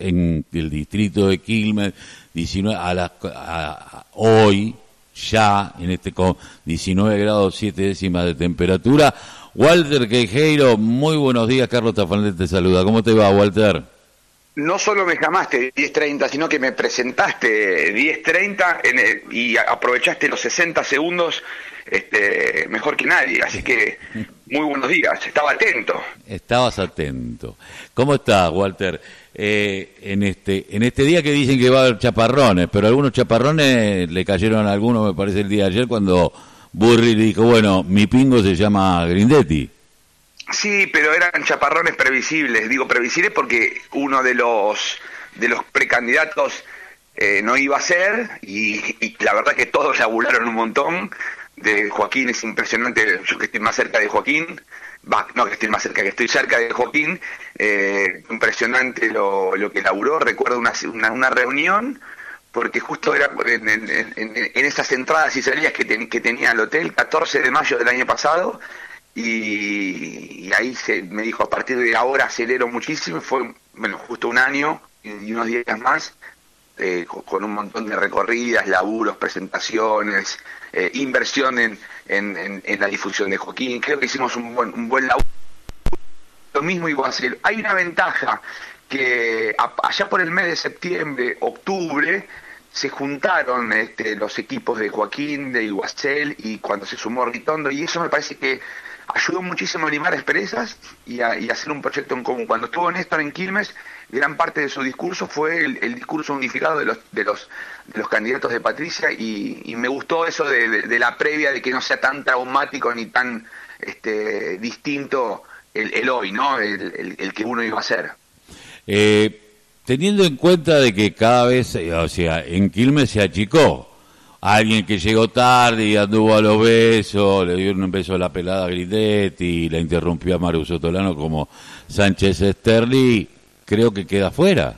en el distrito de Quilmes, 19, a las, hoy, ya, en este con 19 grados 7 décimas de temperatura. Walter Quejeiro, muy buenos días, Carlos Tafanel te saluda. ¿Cómo te va, Walter? no solo me llamaste 10.30, sino que me presentaste 10.30 y aprovechaste los 60 segundos este, mejor que nadie. Así que muy buenos días, estaba atento. Estabas atento. ¿Cómo estás, Walter? Eh, en este en este día que dicen que va a haber chaparrones, pero algunos chaparrones le cayeron a algunos, me parece, el día de ayer cuando Burri dijo, bueno, mi pingo se llama Grindetti. Sí, pero eran chaparrones previsibles. Digo previsibles porque uno de los de los precandidatos eh, no iba a ser y, la verdad que todos laburaron un montón. De Joaquín es impresionante. Yo que estoy más cerca de Joaquín, no que estoy más cerca, que estoy cerca de Joaquín, eh, impresionante lo, lo que laburó. Recuerdo una, una, reunión porque justo era en, en, esas entradas y salidas que, tenía el hotel, 14 de mayo del año pasado, y, ahí se, me dijo, a partir de ahora acelero muchísimo, fue, bueno, justo un año y, unos días más, eh, con, un montón de recorridas, laburos, presentaciones, eh, inversión en, en, la difusión de Joaquín, creo que hicimos un buen, laburo. Lo mismo ser Hay una ventaja que allá por el mes de septiembre, octubre, se juntaron este, los equipos de Joaquín, de Iguacel y cuando se sumó Ritondo, y eso me parece que ayudó muchísimo a limar expresas y a, hacer un proyecto en común. Cuando estuvo Néstor en Quilmes, gran parte de su discurso fue el, discurso unificado de los, de los, de los candidatos de Patricia y, me gustó eso de, la previa de que no sea tan traumático ni tan este, distinto el, hoy, ¿no? El, que uno iba a ser. Eh, teniendo en cuenta de que cada vez, o sea, en Quilmes se achicó, alguien que llegó tarde y anduvo a los besos, le dio un beso a la pelada a y la interrumpió a Maru Sotolano como Sánchez Esterli, creo que queda fuera.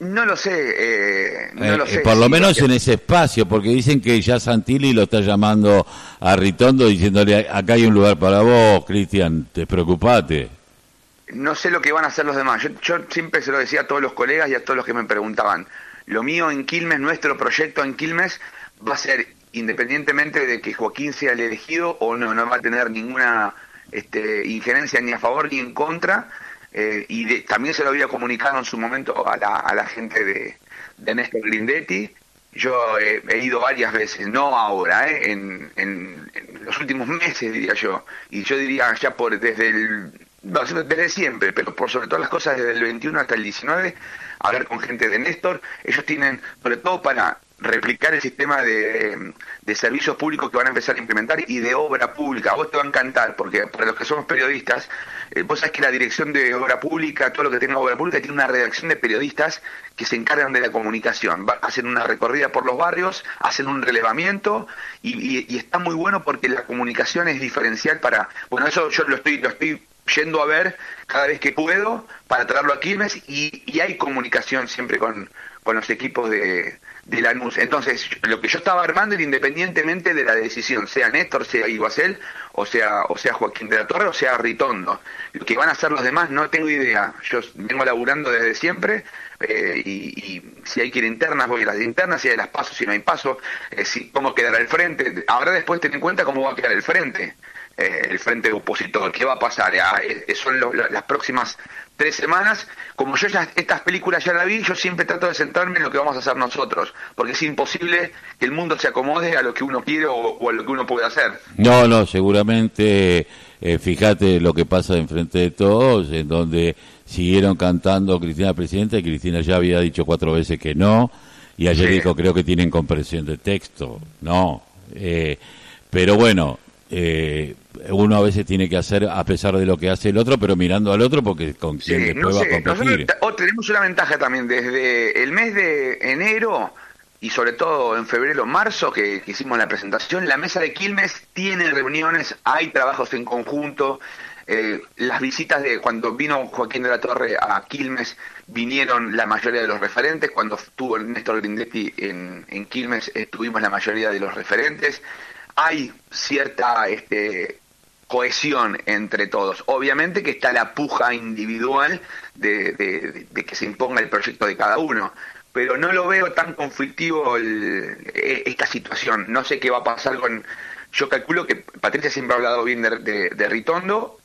No lo sé, eh, no eh, lo eh, sé. Por lo menos en ese espacio, porque dicen que ya Santilli lo está llamando a Ritondo diciéndole, acá hay un lugar para vos, Cristian, te preocupate. No sé lo que van a hacer los demás. yo siempre se lo decía a todos los colegas y a todos los que me preguntaban lo mío en Quilmes, nuestro proyecto en Quilmes, va a ser independientemente de que Joaquín sea el elegido o no, no va a tener ninguna este, injerencia ni a favor ni en contra. Eh, y también se lo había comunicado en su momento a la, a la gente de, de Néstor Grindetti. Yo he, ido varias veces, no ahora, eh, en, en, los últimos meses diría yo. Y yo diría ya por desde el desde siempre, pero por sobre todas las cosas desde el 21 hasta el 19 hablar con gente de Néstor. Ellos tienen, sobre todo para replicar el sistema de, servicios públicos que van a empezar a implementar y de obra pública. A vos te va a encantar, porque para los que somos periodistas, eh, vos sabés que la dirección de obra pública, todo lo que tenga obra pública, tiene una redacción de periodistas que se encargan de la comunicación. hacen una recorrida por los barrios, hacen un relevamiento y, y, está muy bueno porque la comunicación es diferencial para... Bueno, eso yo lo estoy, lo estoy yendo a ver cada vez que puedo para traerlo a Quilmes y, y hay comunicación siempre con, con los equipos de, de Lanús. Entonces, lo que yo estaba armando era independientemente de la decisión, sea Néstor, sea Iguacel, o sea, o sea Joaquín de la Torre, o sea Ritondo. Lo que van a hacer los demás no tengo idea. Yo vengo laburando desde siempre eh, y, si hay que ir internas, voy a las internas, si hay las pasos, si no hay pasos, eh, si, cómo quedará el frente. Ahora después ten en cuenta cómo va a quedar el frente. Eh, el frente opositor. ¿Qué va a pasar? Ah, eh, son las próximas tres semanas. Como yo ya estas películas ya la vi, yo siempre trato de centrarme en lo que vamos a hacer nosotros, porque es imposible que el mundo se acomode a lo que uno quiere o, a lo que uno puede hacer. No, no, seguramente, eh, fíjate lo que pasa en frente de todos, en donde siguieron cantando Cristina Presidenta y Cristina ya había dicho cuatro veces que no, y ayer dijo creo que tienen comprensión de texto, no. pero bueno, eh, uno a veces tiene que hacer a pesar de lo que hace el otro, pero mirando al otro porque con quien después va a competir. tenemos una ventaja también desde el mes de enero y sobre todo en febrero, marzo, que, hicimos la presentación, la mesa de Quilmes tiene reuniones, hay trabajos en conjunto. Eh, las visitas de cuando vino Joaquín de la Torre a Quilmes vinieron la mayoría de los referentes, cuando estuvo Néstor Grindetti en, en Quilmes estuvimos la mayoría de los referentes hay cierta este, cohesión entre todos. Obviamente que está la puja individual de, que se imponga el proyecto de cada uno, pero no lo veo tan conflictivo e, esta situación. No sé qué va a pasar con... Yo calculo que Patricia siempre ha hablado bien de, de Ritondo,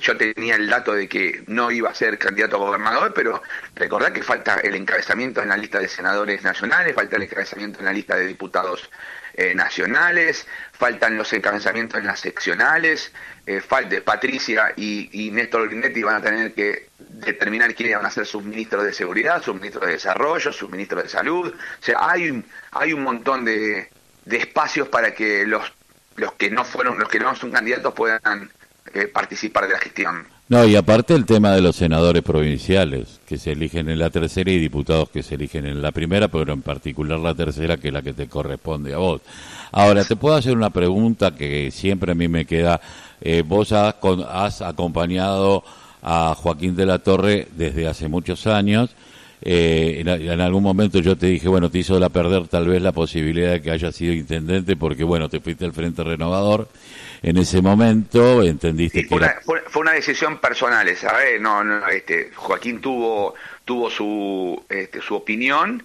yo tenía el dato de que no iba a ser candidato a gobernador, pero recordad que falta el encabezamiento en la lista de senadores nacionales, falta el encabezamiento en la lista de diputados eh, nacionales, faltan los encabezamientos en las seccionales, eh, Patricia y, Néstor Grindetti van a tener que determinar quiénes van a ser sus ministros de seguridad, sus ministros de desarrollo, sus ministros de salud. O sea, hay un, hay un montón de, de espacios para que los, los que no fueron, los que no son candidatos puedan eh, participar de la gestión. No, y aparte el tema de los senadores provinciales, que se eligen en la tercera y diputados que se eligen en la primera, pero en particular la tercera, que es la que te corresponde a vos. Ahora, te puedo hacer una pregunta que siempre a mí me queda. Eh, vos has, has acompañado a Joaquín de la Torre desde hace muchos años. Eh, en, algún momento yo te dije, bueno, te hizo la perder tal vez la posibilidad de que haya sido intendente porque, bueno, te fuiste al Frente Renovador en ese momento entendiste que fue, una, fue, una decisión personal ¿sabes? No, no, este, Joaquín tuvo tuvo su este, su opinión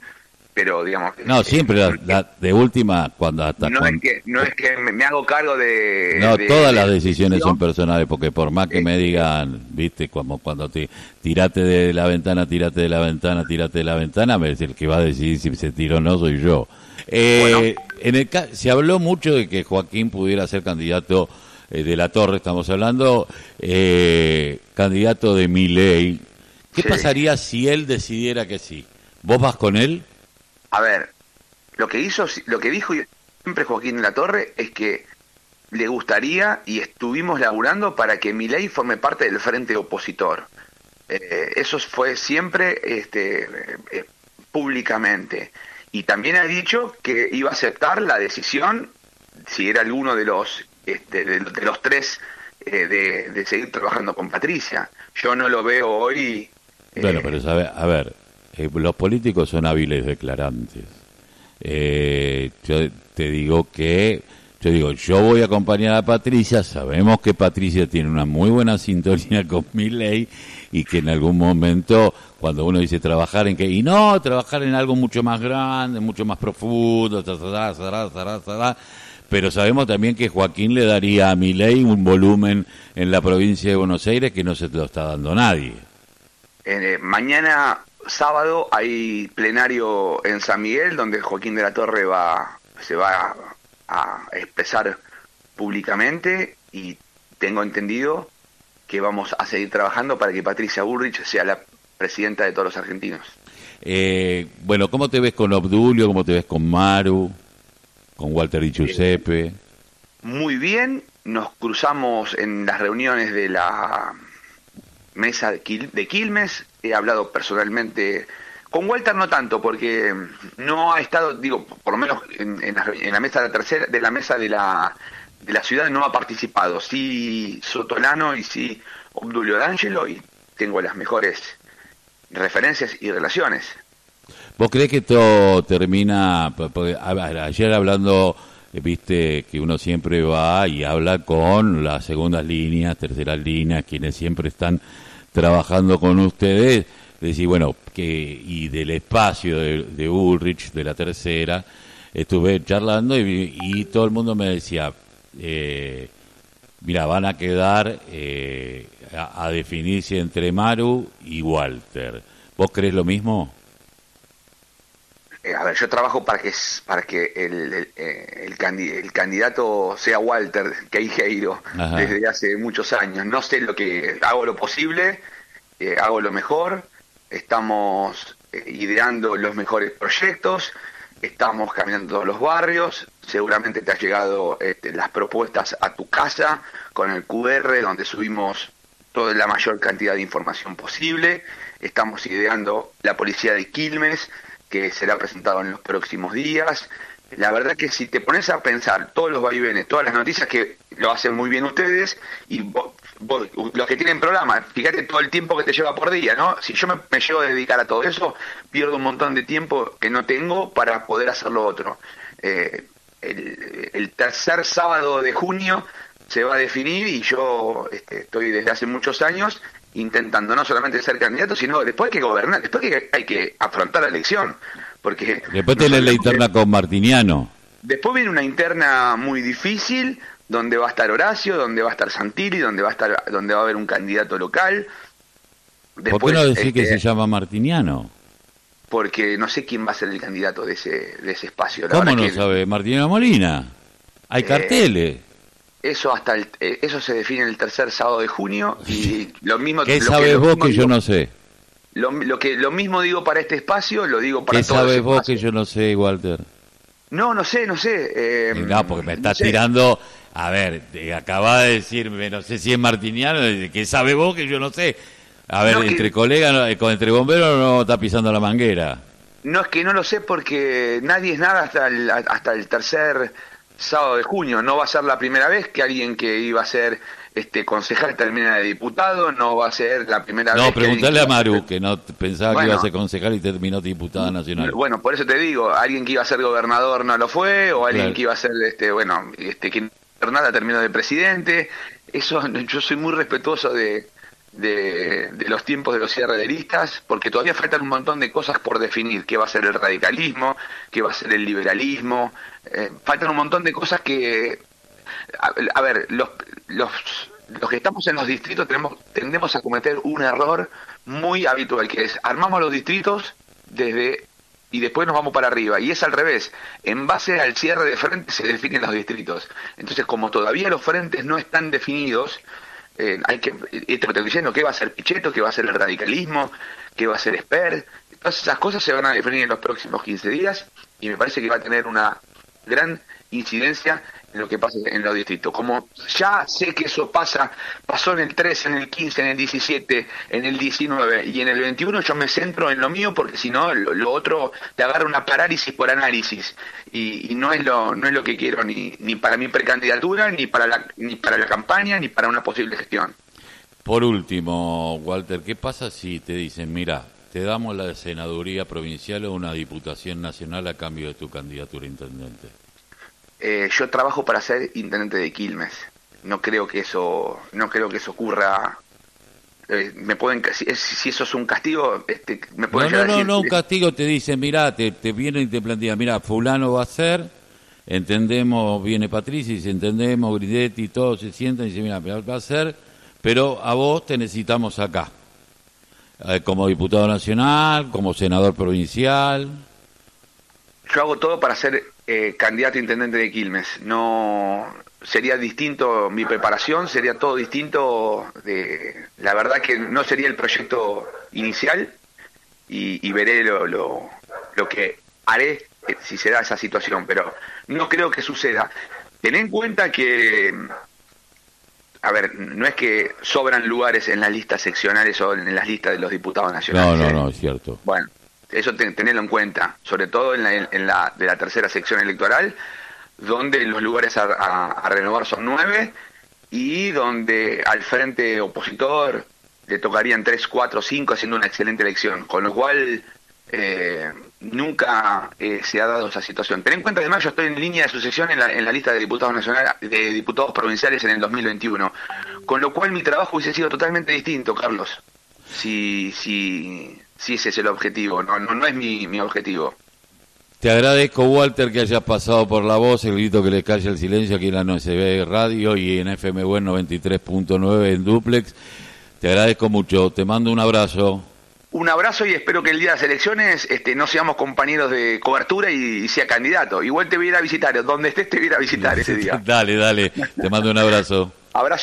pero digamos no este, siempre la, de última cuando hasta no es que no es que me, hago cargo de no todas las decisiones son personales porque por más que me digan viste como cuando te tirate de la ventana tirate de la ventana tirate de la ventana me el que va a decidir si se tiró o no soy yo eh, en el, se habló mucho de que Joaquín pudiera ser candidato eh, de la Torre, estamos hablando, eh, candidato de Miley. ¿Qué pasaría si él decidiera que sí? ¿Vos vas con él? A ver, lo que hizo, lo que dijo siempre Joaquín la Torre es que le gustaría y estuvimos laburando para que Milei forme parte del frente opositor. Eh, eso fue siempre este, públicamente. Y también ha dicho que iba a aceptar la decisión, si era alguno de los, este, de, los tres, eh, de, seguir trabajando con Patricia. Yo no lo veo hoy. Eh, bueno, pero a ver, eh, los políticos son hábiles declarantes. yo te digo que yo digo, yo voy a acompañar a Patricia, sabemos que Patricia tiene una muy buena sintonía con mi ley y que en algún momento, cuando uno dice trabajar en que, y no, trabajar en algo mucho más grande, mucho más profundo, pero sabemos también que Joaquín le daría a mi ley un volumen en la provincia de Buenos Aires que no se lo está dando nadie. Eh, mañana sábado hay plenario en San Miguel donde Joaquín de la Torre va se va a expresar públicamente y tengo entendido que vamos a seguir trabajando para que Patricia Burrich sea la presidenta de todos los argentinos. Eh, bueno, ¿cómo te ves con Obdulio? ¿Cómo te ves con Maru? ¿Con Walter y Giuseppe? muy bien, nos cruzamos en las reuniones de la mesa de, Quilmes, he hablado personalmente con Walter no tanto, porque no ha estado, digo, por lo menos en, la, mesa de la tercera, de la mesa de la, de la ciudad no ha participado. Sí Sotolano y sí Obdulio D'Angelo y tengo las mejores referencias y relaciones. ¿Vos crees que esto termina, ayer hablando, viste que uno siempre va y habla con las segundas líneas, terceras líneas, quienes siempre están trabajando con ustedes, decir, bueno, que y del espacio de, Ulrich, de la tercera, estuve charlando y, todo el mundo me decía, eh, mira, van a quedar eh, a, definirse entre Maru y Walter. ¿Vos crees lo mismo? Eh, a ver, yo trabajo para que para que el, el, el, candidato sea Walter Queijeiro desde hace muchos años. No sé lo que hago lo posible, hago lo mejor estamos eh, ideando los mejores proyectos, estamos caminando todos los barrios, seguramente te ha llegado este, las propuestas a tu casa con el QR donde subimos toda la mayor cantidad de información posible, estamos ideando la policía de Quilmes, que será presentado en los próximos días. La verdad que si te pones a pensar todos los vaivenes, todas las noticias que lo hacen muy bien ustedes, y los que tienen programa, fíjate todo el tiempo que te lleva por día, ¿no? Si yo me, llevo a dedicar a todo eso, pierdo un montón de tiempo que no tengo para poder hacer lo otro. Eh, el, tercer sábado de junio se va a definir y yo este, estoy desde hace muchos años intentando no solamente ser candidato, sino después hay que gobernar, después hay que, hay que afrontar la elección. Porque después tenés la interna con Martiniano. Después viene una interna muy difícil, donde va a estar Horacio, donde va a estar Santilli, donde va a estar, donde va a haber un candidato local. ¿Por qué no decir que este, se llama Martiniano? Porque no sé quién va a ser el candidato de ese, de ese espacio. ¿Cómo no sabe? Martiniano Molina. Hay eh, carteles. Eso hasta el, eh, eso se define el tercer sábado de junio y lo mismo. ¿Qué sabes vos que yo no sé? Lo, que lo mismo digo para este espacio, lo digo para ¿Qué sabes vos que yo no sé, Walter? No, no sé, no sé. Eh, no, porque me estás tirando. A ver, acaba de decirme, no sé si es martiniano, ¿qué sabe vos que yo no sé. A ver, entre colegas, eh, entre bomberos no está pisando la manguera. No, es que no lo sé porque nadie es nada hasta el, hasta el tercer sábado de junio. No va a ser la primera vez que alguien que iba a ser este concejal termina de diputado, no va a ser la primera vez. No, preguntarle a Maru, que no pensaba que iba a ser concejal y terminó diputada nacional. Bueno, por eso te digo, alguien que iba a ser gobernador no lo fue, o alguien que iba a ser, este bueno, este que nada terminó de presidente. Eso, yo soy muy respetuoso de, de, los tiempos de los cierrederistas, porque todavía faltan un montón de cosas por definir, qué va a ser el radicalismo, qué va a ser el liberalismo, eh, faltan un montón de cosas que, a, ver, los, los, los que estamos en los distritos tenemos, tendemos a cometer un error muy habitual, que es armamos los distritos desde y después nos vamos para arriba. Y es al revés. En base al cierre de frentes se definen los distritos. Entonces, como todavía los frentes no están definidos, eh, hay que, que estoy diciendo, ¿qué va a ser Pichetto? ¿Qué va a ser el radicalismo? ¿Qué va a ser Esper? Todas esas cosas se van a definir en los próximos 15 días y me parece que va a tener una gran incidencia en lo que pasa en los distritos. Como ya sé que eso pasa, pasó en el 13, en el 15, en el 17, en el 19 y en el 21 yo me centro en lo mío porque si no lo, otro te agarra una parálisis por análisis y, no es lo no es lo que quiero ni, ni para mi precandidatura, ni para la ni para la campaña, ni para una posible gestión. Por último, Walter, ¿qué pasa si te dicen, mira, te damos la senaduría provincial o una diputación nacional a cambio de tu candidatura a intendente? Eh, yo trabajo para ser intendente de Quilmes. No creo que eso, no creo que eso ocurra. Eh, me pueden, si, si, eso es un castigo, este, me pueden no, no, no, no, un castigo te dice, mira, te, te vienen y te plantean, mira, fulano va a ser, entendemos, viene Patricia y entendemos, Gridetti, todos se sientan y dicen, mira, va a ser, pero a vos te necesitamos acá, eh, como diputado nacional, como senador provincial. Yo hago todo para ser eh, candidato a intendente de Quilmes. No sería distinto mi preparación, sería todo distinto. De, la verdad que no sería el proyecto inicial y, veré lo, lo, lo, que haré eh, si se da esa situación, pero no creo que suceda. Ten en cuenta que, a ver, no es que sobran lugares en las listas seccionales o en las listas de los diputados nacionales. No, no, ¿eh? no, es cierto. Bueno, eso tenerlo en cuenta, sobre todo en la, en la de la tercera sección electoral, donde los lugares a, renovar son nueve y donde al frente opositor le tocarían tres, cuatro, cinco haciendo una excelente elección, con lo cual eh, nunca eh, se ha dado esa situación. Ten en cuenta además yo estoy en línea de sucesión en la, en la lista de diputados nacionales, de diputados provinciales en el 2021, con lo cual mi trabajo hubiese sido totalmente distinto, Carlos. Si, si, si ese es el objetivo, no, no, no es mi, mi objetivo. Te agradezco, Walter, que hayas pasado por la voz, el grito que le calle el silencio aquí en la NCB Radio y en FM 93.9 en Duplex. Te agradezco mucho, te mando un abrazo. Un abrazo y espero que el día de las elecciones este, no seamos compañeros de cobertura y, sea candidato. Igual te voy a ir a visitar, donde estés te voy a ir a visitar ese día. dale, dale, te mando un abrazo. abrazo.